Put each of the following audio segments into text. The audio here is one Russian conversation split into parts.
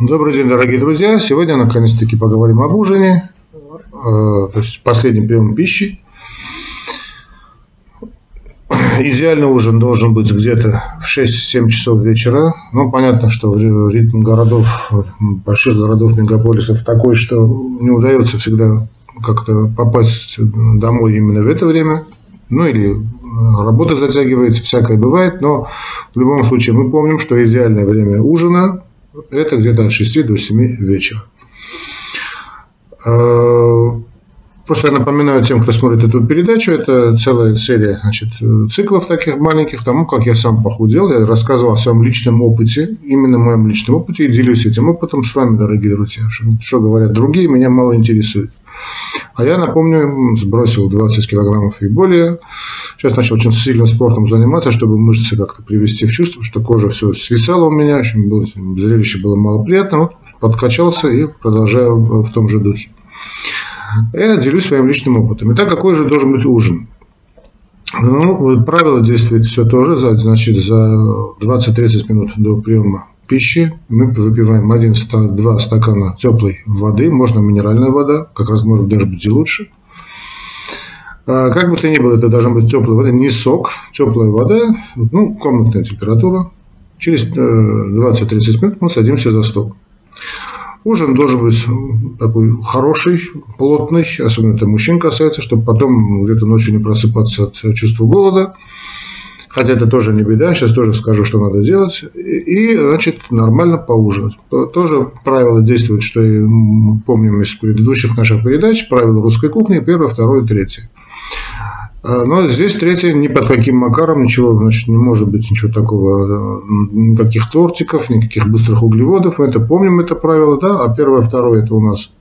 Добрый день, дорогие друзья. Сегодня наконец-таки поговорим об ужине, э, то есть последнем прием пищи. Идеальный ужин должен быть где-то в 6-7 часов вечера. Ну, понятно, что ритм городов, больших городов, мегаполисов такой, что не удается всегда как-то попасть домой именно в это время. Ну, или работа затягивается, всякое бывает, но в любом случае мы помним, что идеальное время ужина – это где-то от 6 до 7 вечера. А, просто я напоминаю тем, кто смотрит эту передачу, это целая серия значит, циклов таких маленьких, тому, как я сам похудел. Я рассказывал о своем личном опыте, именно моем личном опыте, и делюсь этим опытом с вами, дорогие друзья. Что, что говорят другие, меня мало интересует. А я, напомню, сбросил 20 килограммов и более. Сейчас начал очень сильно спортом заниматься, чтобы мышцы как-то привести в чувство, что кожа все свисала у меня, очень было, зрелище было малоприятно. Вот, подкачался и продолжаю в том же духе. Я делюсь своим личным опытом. Итак, какой же должен быть ужин? Ну, правило действует все тоже, значит, за 20-30 минут до приема пищи мы выпиваем 1-2 стакана теплой воды, можно минеральная вода, как раз может даже быть и лучше. А, как бы то ни было, это должна быть теплая вода, не сок, теплая вода, ну, комнатная температура. Через 20-30 э, минут мы садимся за стол. Ужин должен быть такой хороший, плотный, особенно это мужчин касается, чтобы потом где-то ночью не просыпаться от чувства голода. Хотя это тоже не беда, сейчас тоже скажу, что надо делать. И, значит, нормально поужинать. Тоже правило действует, что и мы помним из предыдущих наших передач, правила русской кухни, первое, второе, третье. А, но здесь третье, ни под каким макаром, ничего, значит, не может быть ничего такого, никаких тортиков, никаких быстрых углеводов, мы это помним, это правило, да, а первое, второе, это у нас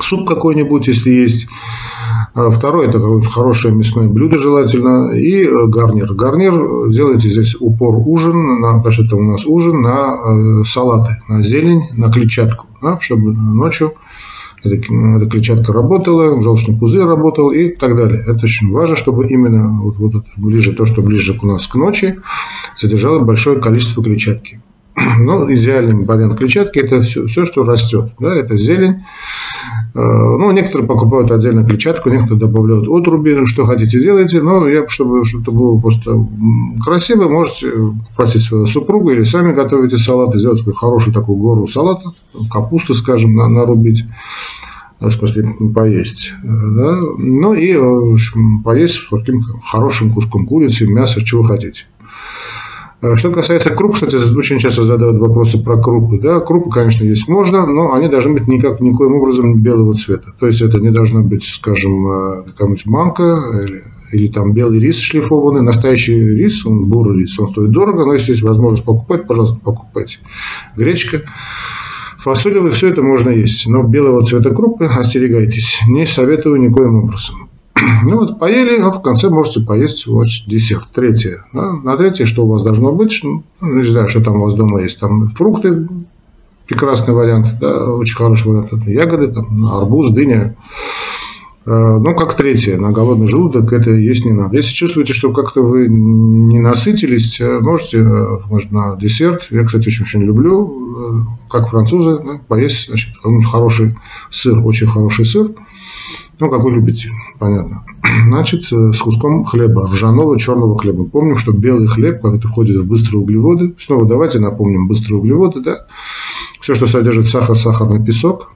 суп какой-нибудь, если есть, а второе – это какое-нибудь хорошее мясное блюдо желательно. И э, гарнир. Гарнир делайте здесь упор ужин, на, потому что это у нас ужин на э, салаты, на зелень, на клетчатку, да, чтобы ночью эта, эта клетчатка работала, желчный пузырь работал и так далее. Это очень важно, чтобы именно вот, вот ближе, то, что ближе у нас к ночи, содержало большое количество клетчатки. Ну, идеальный вариант клетчатки – это все, все, что растет. Да, это зелень, Э, ну, некоторые покупают отдельно клетчатку, некоторые добавляют отруби, ну, что хотите делайте, но я, чтобы что-то было просто красиво, можете попросить свою супругу или сами готовите салат и сделать хорошую такую гору салата, капусты, скажем, нарубить в смысле поесть, э, да? ну и э, поесть с таким хорошим куском курицы, мяса, чего хотите. Э, что касается круп, кстати, очень часто задают вопросы про крупы. Да, крупы, конечно, есть можно, но они должны быть никак, никоим образом белого цвета. То есть это не должна быть, скажем, э, какая-нибудь манка или, или там белый рис шлифованный. Настоящий рис, он бурый рис, он стоит дорого, но если есть возможность покупать, пожалуйста, покупайте. Гречка. Фасолевый, все это можно есть, но белого цвета крупы остерегайтесь, не советую никоим образом. Ну вот, поели, а в конце можете поесть вот десерт. Третье. Да? На третье, что у вас должно быть, ну, не знаю, что там у вас дома есть. Там фрукты, прекрасный вариант, да, очень хороший вариант. Ягоды, там, арбуз, дыня. Э, ну, как третье, на голодный желудок это есть не надо. Если чувствуете, что как-то вы не насытились, э, можете, э, может, на десерт. Я, кстати, очень-очень люблю, как французы, да, поесть, значит, хороший сыр, очень хороший сыр. Ну, как вы любите, понятно. Значит, э, с куском хлеба, ржаного черного хлеба. Помним, что белый хлеб это входит в быстрые углеводы. Снова давайте напомним быстрые углеводы. Да? Все, что содержит сахар, сахарный песок.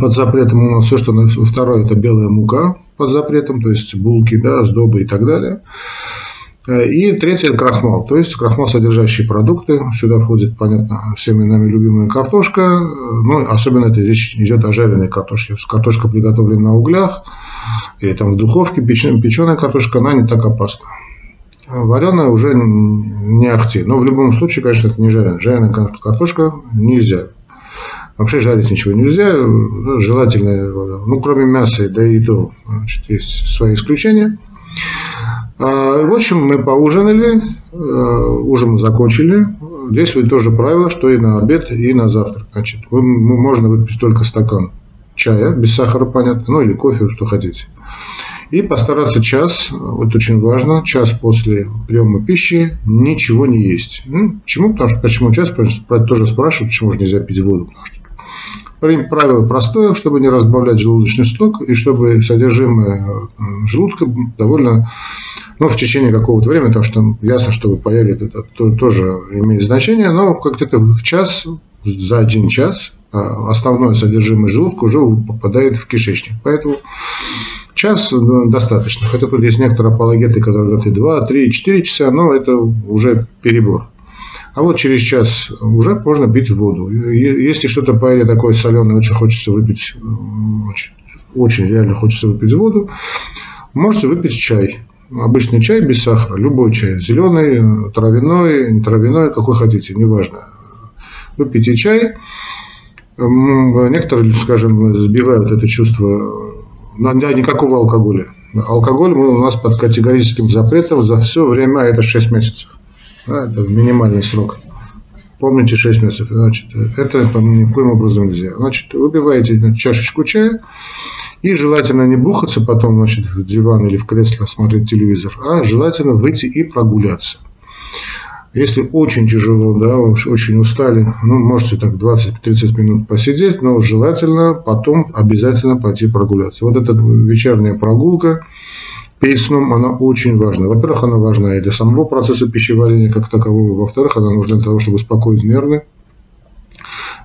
Под запретом у нас все, что второе, это белая мука под запретом, то есть булки, да, сдобы и так далее. Э, и третье – это крахмал, то есть крахмал содержащие продукты. Сюда входит, понятно, всеми нами любимая картошка, э, ну, особенно это речь идет о жареной картошке. Картошка приготовлена на углях или там в духовке, печеная картошка, она не так опасна. Вареная уже не ахти. Но в любом случае, конечно, это не жареная. Жареная картошка нельзя. Вообще жарить ничего нельзя. Желательно, ну, кроме мяса, да и то, значит, есть свои исключения – в общем, мы поужинали, э, ужин закончили. Действует тоже правило, что и на обед, и на завтрак. Значит, можно выпить только стакан чая, без сахара, понятно, ну или кофе, что хотите. И постараться час, вот очень важно, час после приема пищи ничего не есть. Ну, почему? Потому что почему час? Тоже спрашивают, почему же нельзя пить воду. Правило простое, чтобы не разбавлять желудочный сок и чтобы содержимое э, желудка довольно, ну, в течение какого-то времени, потому что ясно, что вы поели, это тоже имеет значение, но как где-то в час, за один час а, основное содержимое желудка уже попадает в кишечник. Поэтому час ну, достаточно. Хотя тут есть некоторые апологеты, которые говорят и 2, 3, 4 часа, но это уже перебор. А вот через час уже можно пить воду. Если что-то поели такое соленое, очень хочется выпить, очень, очень реально хочется выпить воду, можете выпить чай. Обычный чай без сахара, любой чай, зеленый, травяной, не травяной, какой хотите, неважно. Выпейте чай. Некоторые, скажем, сбивают это чувство да, никакого алкоголя. Алкоголь у нас под категорическим запретом за все время, а это 6 месяцев. Да, это минимальный срок. Помните 6 месяцев. Значит, это ни в коем образом нельзя. Значит, выпиваете чашечку чая и желательно не бухаться потом значит, в диван или в кресло смотреть телевизор, а желательно выйти и прогуляться. Если очень тяжело, да, очень устали, ну, можете так 20-30 минут посидеть, но желательно потом обязательно пойти прогуляться. Вот эта вечерняя прогулка перед сном, она очень важна. Во-первых, она важна и для самого процесса пищеварения как такового. Во-вторых, она нужна для того, чтобы успокоить нервы,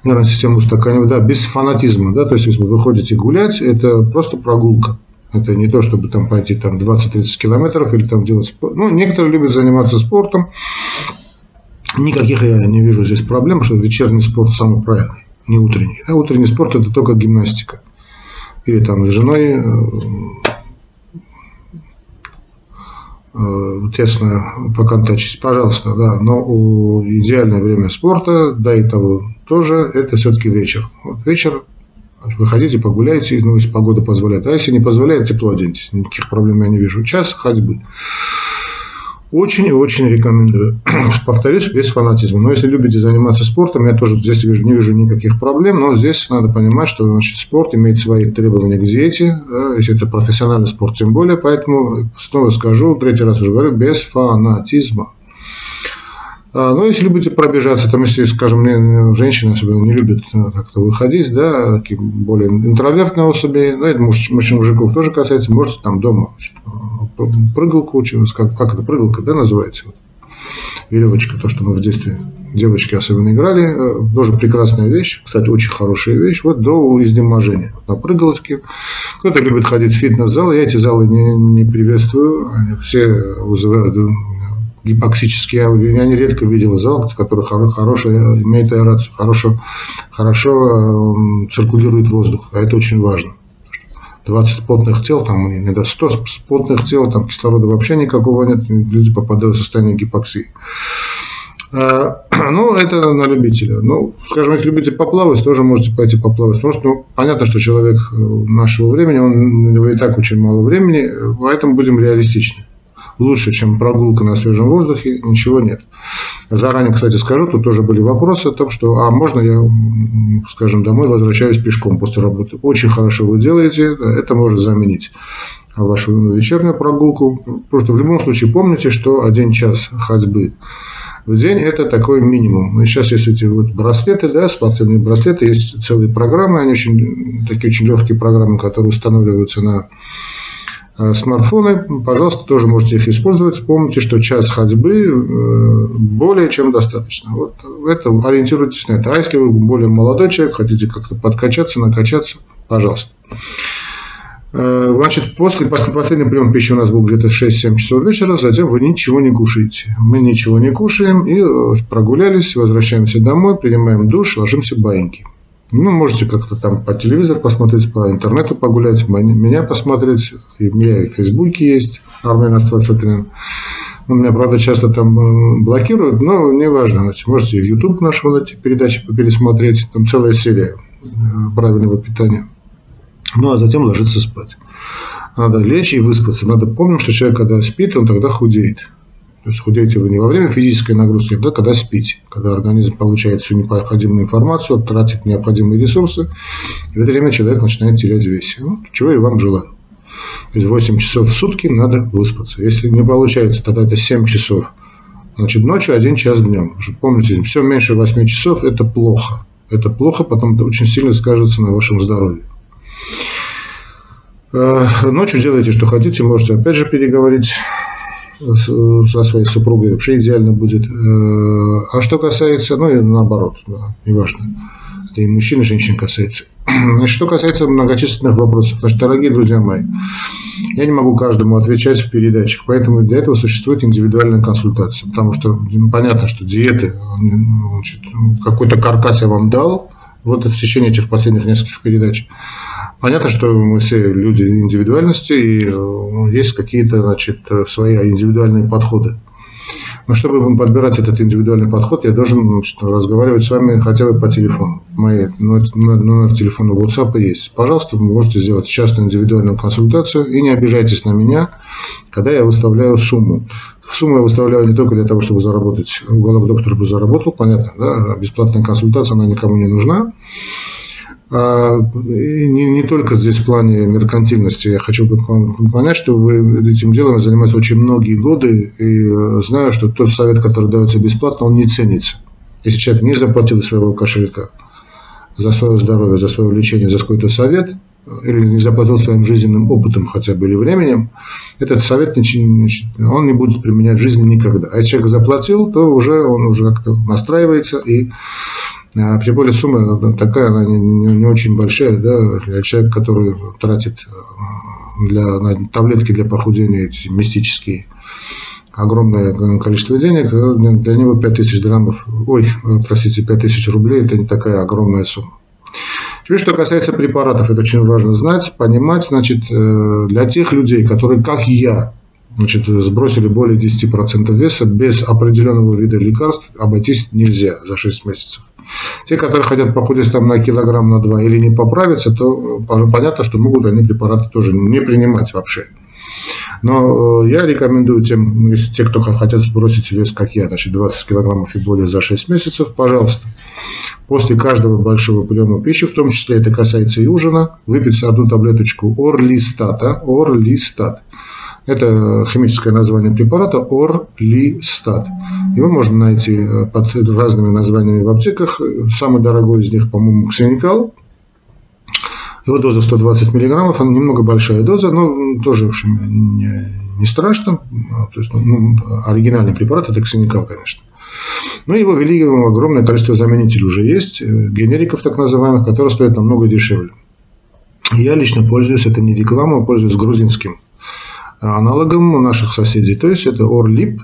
нервную систему устаканивать, да, без фанатизма, да, то есть если вы выходите гулять, это просто прогулка. Это не то, чтобы там пойти там 20-30 километров или там делать. Ну, некоторые любят заниматься спортом. Никаких я не вижу здесь проблем, что вечерний спорт самый правильный, не утренний. А утренний спорт это только гимнастика. Или там с женой э, тесно поконтачить, пожалуйста, да. Но идеальное время спорта, да и того тоже, это все-таки вечер. Вот вечер Выходите, погуляйте, ну, если погода позволяет. А если не позволяет, тепло оденьтесь. Никаких проблем я не вижу. Час ходьбы. Очень и очень рекомендую. Повторюсь, без фанатизма. Но если любите заниматься спортом, я тоже здесь вижу, не вижу никаких проблем. Но здесь надо понимать, что значит, спорт имеет свои требования к диете. Если это профессиональный спорт, тем более. Поэтому снова скажу, третий раз уже говорю, без фанатизма. А, Но ну, если любите пробежаться, там, если, скажем, женщины особенно не любят э, как-то выходить, да, такие более интровертные особи, да, это мужчин, мужиков тоже касается, можете там дома э, прыгалку, как, как это, прыгалка, да, называется, веревочка, то, что мы в детстве девочки особенно играли, э, тоже прекрасная вещь, кстати, очень хорошая вещь, вот до изнеможения. на прыгалочке. Кто-то любит ходить в фитнес-залы, я эти залы не, не приветствую, они все вызывают гипоксические аудио. Я нередко видел зал, который хорошая, имеет аэрацию, хорошо, хорошо э, циркулирует воздух. А это очень важно. 20 потных тел, там до 100 потных тел, там кислорода вообще никакого нет, люди попадают в состояние гипоксии. А, ну, это на любителя. Ну, скажем, если любите поплавать, тоже можете пойти поплавать. Потому что ну, понятно, что человек э, нашего времени, он, у него и так очень мало времени, э, поэтому будем реалистичны лучше, чем прогулка на свежем воздухе, ничего нет. Заранее, кстати, скажу, тут тоже были вопросы о том, что, а можно я, скажем, домой возвращаюсь пешком после работы. Очень хорошо вы делаете, это может заменить вашу вечернюю прогулку. Просто в любом случае помните, что один час ходьбы в день это такой минимум. И сейчас есть эти вот браслеты, да, спортивные браслеты, есть целые программы, они очень, такие очень легкие программы, которые устанавливаются на смартфоны, пожалуйста, тоже можете их использовать. Помните, что час ходьбы э, более чем достаточно. Вот это ориентируйтесь на это. А если вы более молодой человек, хотите как-то подкачаться, накачаться, пожалуйста. Э, значит, после, после последнего приема пищи у нас был где-то 6-7 часов вечера, затем вы ничего не кушаете. Мы ничего не кушаем и прогулялись, возвращаемся домой, принимаем душ, ложимся баиньки. Ну, можете как-то там по телевизору посмотреть, по интернету погулять, меня посмотреть. У меня и в Фейсбуке есть Армен Аствацатрин. У меня, правда, часто там э, блокируют, но неважно. Значит, можете в YouTube нашего найти передачи пересмотреть. Там целая серия э, правильного питания. Ну, а затем ложиться спать. Надо лечь и выспаться. Надо помнить, что человек, когда спит, он тогда худеет. То есть худеете вы не во время физической нагрузки, а когда спите, когда организм получает всю необходимую информацию, тратит необходимые ресурсы, и в это время человек начинает терять вес. Ну, чего я вам желаю. То есть 8 часов в сутки надо выспаться. Если не получается, тогда это 7 часов. Значит, ночью 1 час днем. Помните, все меньше 8 часов – это плохо. Это плохо, потом это очень сильно скажется на вашем здоровье. Э, ночью делайте, что хотите, можете опять же переговорить со своей супругой, вообще идеально будет. Э, а что касается, ну и наоборот, да, неважно, это и мужчин, и женщин касается. Значит, что касается многочисленных вопросов, значит, дорогие друзья мои, я не могу каждому отвечать в передачах, поэтому для этого существует индивидуальная консультация, потому что понятно, что диеты, какой-то каркас я вам дал, вот в течение этих последних нескольких передач. Понятно, что мы все люди индивидуальности, и ну, есть какие-то значит, свои индивидуальные подходы. Но чтобы подбирать этот индивидуальный подход, я должен значит, разговаривать с вами хотя бы по телефону. Мой номер телефона WhatsApp есть. Пожалуйста, вы можете сделать частную индивидуальную консультацию и не обижайтесь на меня, когда я выставляю сумму. Сумму я выставляю не только для того, чтобы заработать, уголок доктора бы заработал, понятно, да, бесплатная консультация, она никому не нужна. А не, не только здесь в плане меркантильности. Я хочу понять, что вы этим делом занимаетесь очень многие годы, и э, знаю, что тот совет, который дается бесплатно, он не ценится. Если человек не заплатил своего кошелька за свое здоровье, за свое лечение, за какой-то совет, или не заплатил своим жизненным опытом хотя бы или временем, этот совет он не будет применять в жизни никогда. А если человек заплатил, то уже он уже как-то настраивается и а, тем более сумма такая, она не, не, очень большая, да, для человека, который тратит для, на таблетки для похудения эти мистические огромное количество денег, для него 5000 драмов, ой, простите, 5000 рублей, это не такая огромная сумма. Теперь, что касается препаратов, это очень важно знать, понимать, значит, э, для тех людей, которые, как я, значит, сбросили более 10% веса, без определенного вида лекарств обойтись нельзя за 6 месяцев. Те, которые хотят похудеть там на килограмм, на 2 или не поправиться, то э, понятно, что могут они препараты тоже не принимать вообще. Но э, я рекомендую тем, ну, если те, кто хотят сбросить вес, как я, значит, 20 килограммов и более за 6 месяцев, пожалуйста, после каждого большого приема пищи, в том числе это касается и ужина, выпить одну таблеточку орлистата, орлистат. Это химическое название препарата Орлистат. Его можно найти э, под разными названиями в аптеках. Самый дорогой из них, по-моему, Ксеникал. Его доза 120 миллиграммов, она немного большая доза, но тоже, в общем, не, не страшно. А, то есть, ну, ну, оригинальный препарат – это Ксеникал, конечно. Но его ввели огромное количество заменителей уже есть, э, генериков так называемых, которые стоят намного дешевле. Я лично пользуюсь, это не реклама, пользуюсь грузинским аналогом наших соседей. То есть это Орлип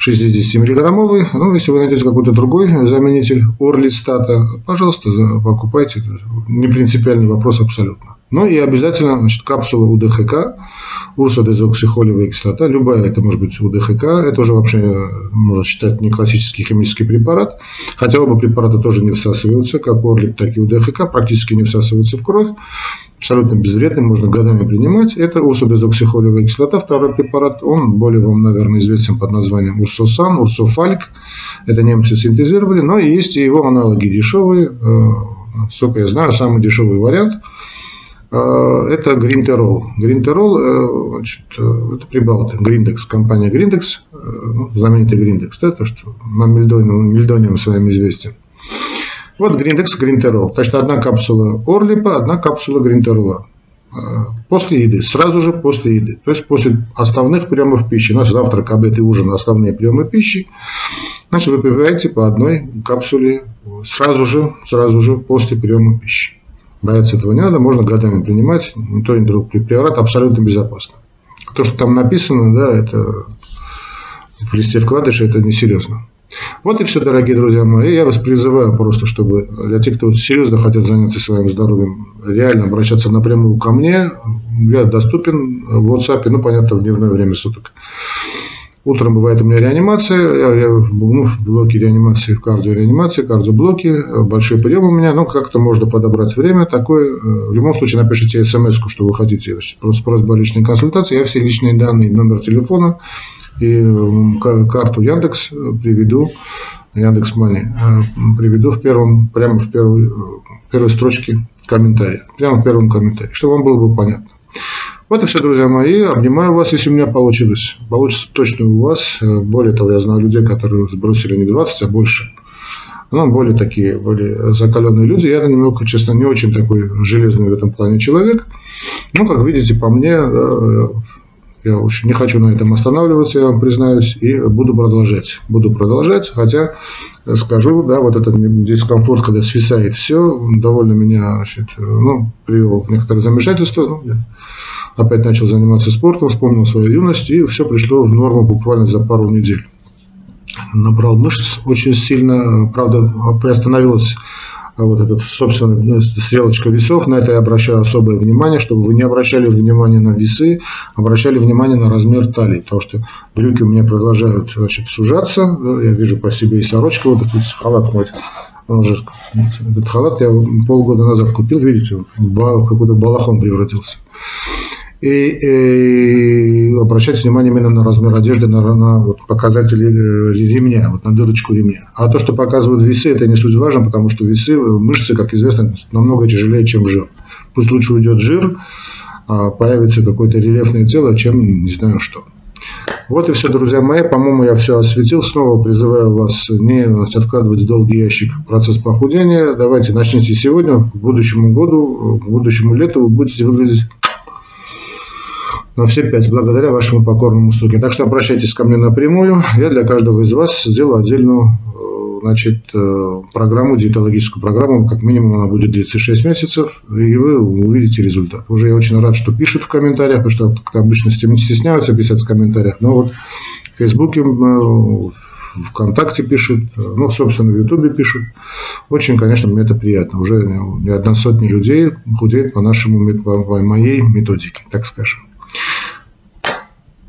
60-миллиграммовый. Ну, если вы найдете какой-то другой заменитель Орлистата, пожалуйста, покупайте. Не принципиальный вопрос абсолютно. Ну и обязательно значит, капсула УДХК, урсодезоксихолевая кислота, любая, это может быть УДХК, это уже вообще можно считать не классический химический препарат, хотя оба препарата тоже не всасываются, как Орлип, так и УДХК, практически не всасываются в кровь, абсолютно безвредный, можно годами принимать. Это урсодезоксихолевая кислота, второй препарат, он более вам, наверное, известен под названием Урсосан, Урсофальк, это немцы синтезировали, но есть и его аналоги дешевые, э, сколько я знаю, самый дешевый вариант – это Гринтерол. Гринтерол, э, значит, э, это прибалты, Гриндекс, компания Гриндекс, э, ну, знаменитый Гриндекс, да, то, что нам Мельдонием, Мельдонием с известен. Вот Гриндекс, Гринтерол. Значит, одна капсула Орлипа, одна капсула Гринтерола. После еды, сразу же после еды. То есть после основных приемов пищи. Наш завтрак, обед и ужин – основные приемы пищи. Значит, выпиваете по одной капсуле сразу же, сразу же после приема пищи. Бояться этого не надо, можно годами принимать, ни то, ни другой препарат абсолютно безопасно. То, что там написано, да, это в листе вкладыша, это несерьезно. Вот и все, дорогие друзья мои. Я вас призываю просто, чтобы для тех, кто серьезно хотят заняться своим здоровьем, реально обращаться напрямую ко мне. Я доступен в WhatsApp, ну, понятно, в дневное время суток. Утром бывает у меня реанимация, я ну, в блоке реанимации, в кардиореанимации, кардиоблоке, большой прием у меня, ну, как-то можно подобрать время такое. В любом случае напишите смс что вы хотите, с просьбой личной консультации, я все личные данные, номер телефона и карту Яндекс приведу, Яндекс Мани, приведу в первом, прямо в первой, первой строчке комментария, прямо в первом комментарии, чтобы вам было бы понятно. Вот и все, друзья мои. Обнимаю вас, если у меня получилось. Получится точно у вас. Более того, я знаю людей, которые сбросили не 20, а больше. Ну, более такие, более закаленные люди. Я немного, честно, не очень такой железный в этом плане человек. Ну, как видите, по мне, я уж не хочу на этом останавливаться, я вам признаюсь, и буду продолжать. Буду продолжать, хотя скажу, да, вот этот дискомфорт, когда свисает все, довольно меня значит, ну, привел в некоторое замешательство. Ну, опять начал заниматься спортом, вспомнил свою юность, и все пришло в норму буквально за пару недель. Набрал мышц очень сильно, правда, приостановилась а вот этот, собственно, стрелочка весов, на это я обращаю особое внимание, чтобы вы не обращали внимание на весы, обращали внимание на размер талии, потому что брюки у меня продолжают значит, сужаться, я вижу по себе и сорочка, вот этот халат мой, он уже, этот халат я полгода назад купил, видите, какой-то балахон превратился и, и обращать внимание именно на размер одежды, на, на вот, показатели э, ремня, вот на дырочку ремня. А то, что показывают весы, это не суть важно, потому что весы, мышцы, как известно, намного тяжелее, чем жир. Пусть лучше уйдет жир, а появится какое-то рельефное тело, чем не знаю что. Вот и все, друзья мои. По-моему, я все осветил. Снова призываю вас не откладывать в долгий ящик процесс похудения. Давайте начните сегодня, к будущему году, к будущему лету вы будете выглядеть на все пять, благодаря вашему покорному слуге. Так что обращайтесь ко мне напрямую. Я для каждого из вас сделаю отдельную э, значит, э, программу, диетологическую программу, как минимум она будет длиться 6 месяцев, и вы увидите результат. Уже я очень рад, что пишут в комментариях, потому что обычно стесняются писать в комментариях, но вот в Фейсбуке, в ВКонтакте пишут, ну, собственно, в Ютубе пишут. Очень, конечно, мне это приятно. Уже не одна сотня людей худеет по нашему, по моей методике, так скажем.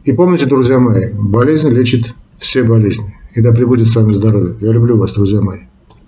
И помните, друзья мои, болезнь лечит все болезни. И да пребудет с вами здоровье. Я люблю вас, друзья мои.